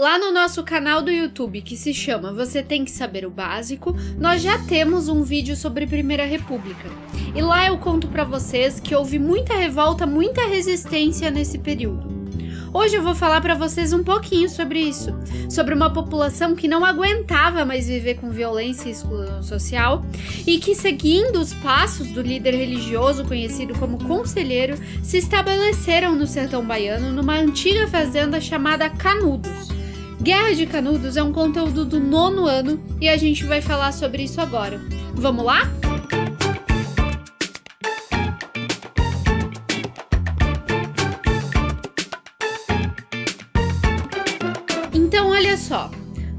Lá no nosso canal do YouTube, que se chama Você Tem que Saber o Básico, nós já temos um vídeo sobre Primeira República. E lá eu conto para vocês que houve muita revolta, muita resistência nesse período. Hoje eu vou falar para vocês um pouquinho sobre isso, sobre uma população que não aguentava mais viver com violência e exclusão social e que, seguindo os passos do líder religioso conhecido como Conselheiro, se estabeleceram no sertão baiano numa antiga fazenda chamada Canudos. Guerra de Canudos é um conteúdo do nono ano e a gente vai falar sobre isso agora. Vamos lá?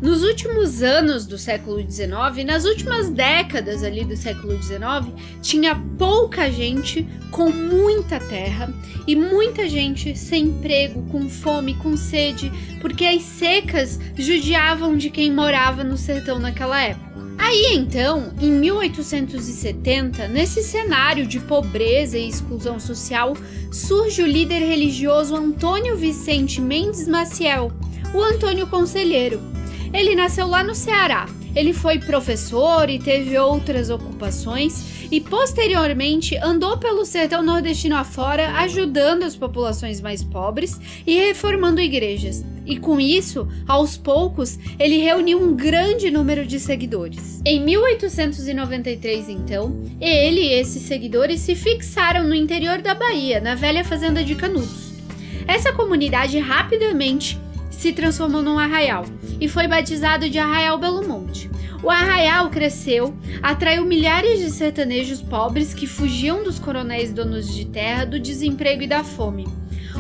Nos últimos anos do século XIX, nas últimas décadas ali do século XIX, tinha pouca gente com muita terra e muita gente sem emprego, com fome, com sede, porque as secas judiavam de quem morava no sertão naquela época. Aí então, em 1870, nesse cenário de pobreza e exclusão social, surge o líder religioso Antônio Vicente Mendes Maciel o Antônio Conselheiro. Ele nasceu lá no Ceará. Ele foi professor e teve outras ocupações e posteriormente andou pelo sertão nordestino afora, ajudando as populações mais pobres e reformando igrejas. E com isso, aos poucos, ele reuniu um grande número de seguidores. Em 1893, então, ele e esses seguidores se fixaram no interior da Bahia, na velha fazenda de Canudos. Essa comunidade rapidamente se transformou num arraial e foi batizado de Arraial Belo Monte. O arraial cresceu, atraiu milhares de sertanejos pobres que fugiam dos coronéis donos de terra, do desemprego e da fome.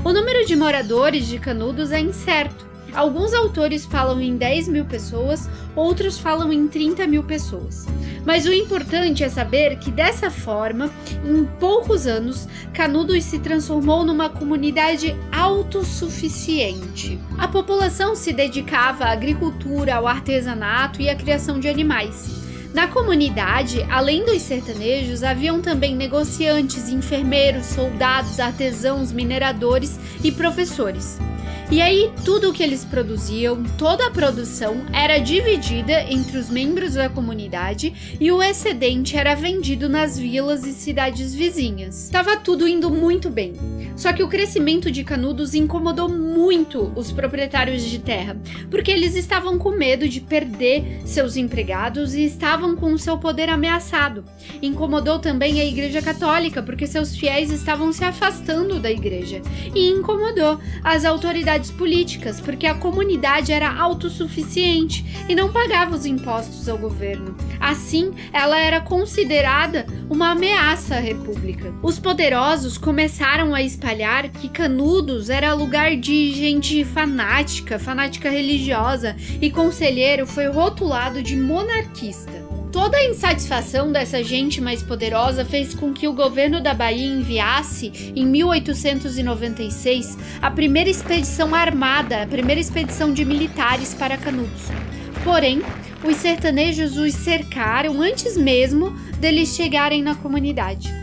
O número de moradores de Canudos é incerto. Alguns autores falam em 10 mil pessoas, outros falam em 30 mil pessoas. Mas o importante é saber que dessa forma, em poucos anos, Canudos se transformou numa comunidade autossuficiente. A população se dedicava à agricultura, ao artesanato e à criação de animais. Na comunidade, além dos sertanejos, haviam também negociantes, enfermeiros, soldados, artesãos, mineradores e professores. E aí, tudo o que eles produziam, toda a produção, era dividida entre os membros da comunidade e o excedente era vendido nas vilas e cidades vizinhas. Tava tudo indo muito bem. Só que o crescimento de Canudos incomodou muito os proprietários de terra, porque eles estavam com medo de perder seus empregados e estavam com seu poder ameaçado. Incomodou também a Igreja Católica, porque seus fiéis estavam se afastando da igreja. E incomodou as autoridades políticas, porque a comunidade era autossuficiente e não pagava os impostos ao governo. Assim, ela era considerada uma ameaça à república. Os poderosos começaram a espalhar que Canudos era lugar de gente fanática, fanática religiosa, e Conselheiro foi rotulado de monarquista. Toda a insatisfação dessa gente mais poderosa fez com que o governo da Bahia enviasse, em 1896, a primeira expedição armada, a primeira expedição de militares para Canudos. Porém, os sertanejos os cercaram antes mesmo deles chegarem na comunidade.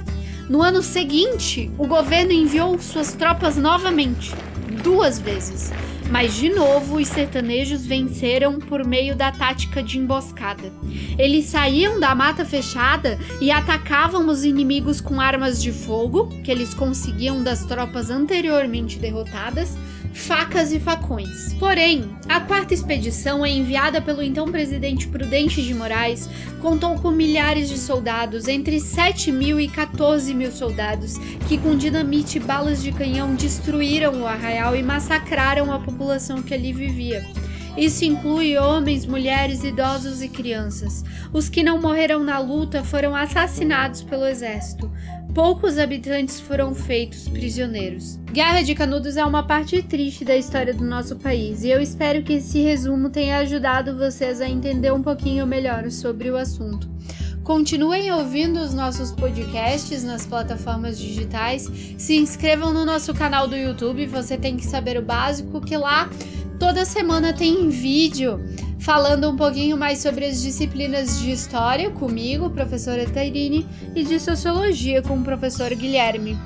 No ano seguinte, o governo enviou suas tropas novamente, duas vezes, mas de novo, os sertanejos venceram por meio da tática de emboscada. Eles saíam da mata fechada e atacavam os inimigos com armas de fogo, que eles conseguiam das tropas anteriormente derrotadas, facas e facões. Porém, a quarta expedição, enviada pelo então presidente Prudente de Moraes, contou com milhares de soldados, entre 7 mil e 14 mil soldados, que com dinamite e balas de canhão destruíram o arraial e massacraram a população que ali vivia. Isso inclui homens, mulheres, idosos e crianças. Os que não morreram na luta foram assassinados pelo exército poucos habitantes foram feitos prisioneiros. Guerra de Canudos é uma parte triste da história do nosso país e eu espero que esse resumo tenha ajudado vocês a entender um pouquinho melhor sobre o assunto. Continuem ouvindo os nossos podcasts nas plataformas digitais. Se inscrevam no nosso canal do YouTube, você tem que saber o básico que lá toda semana tem vídeo falando um pouquinho mais sobre as disciplinas de História comigo, professora Tairine, e de Sociologia com o professor Guilherme.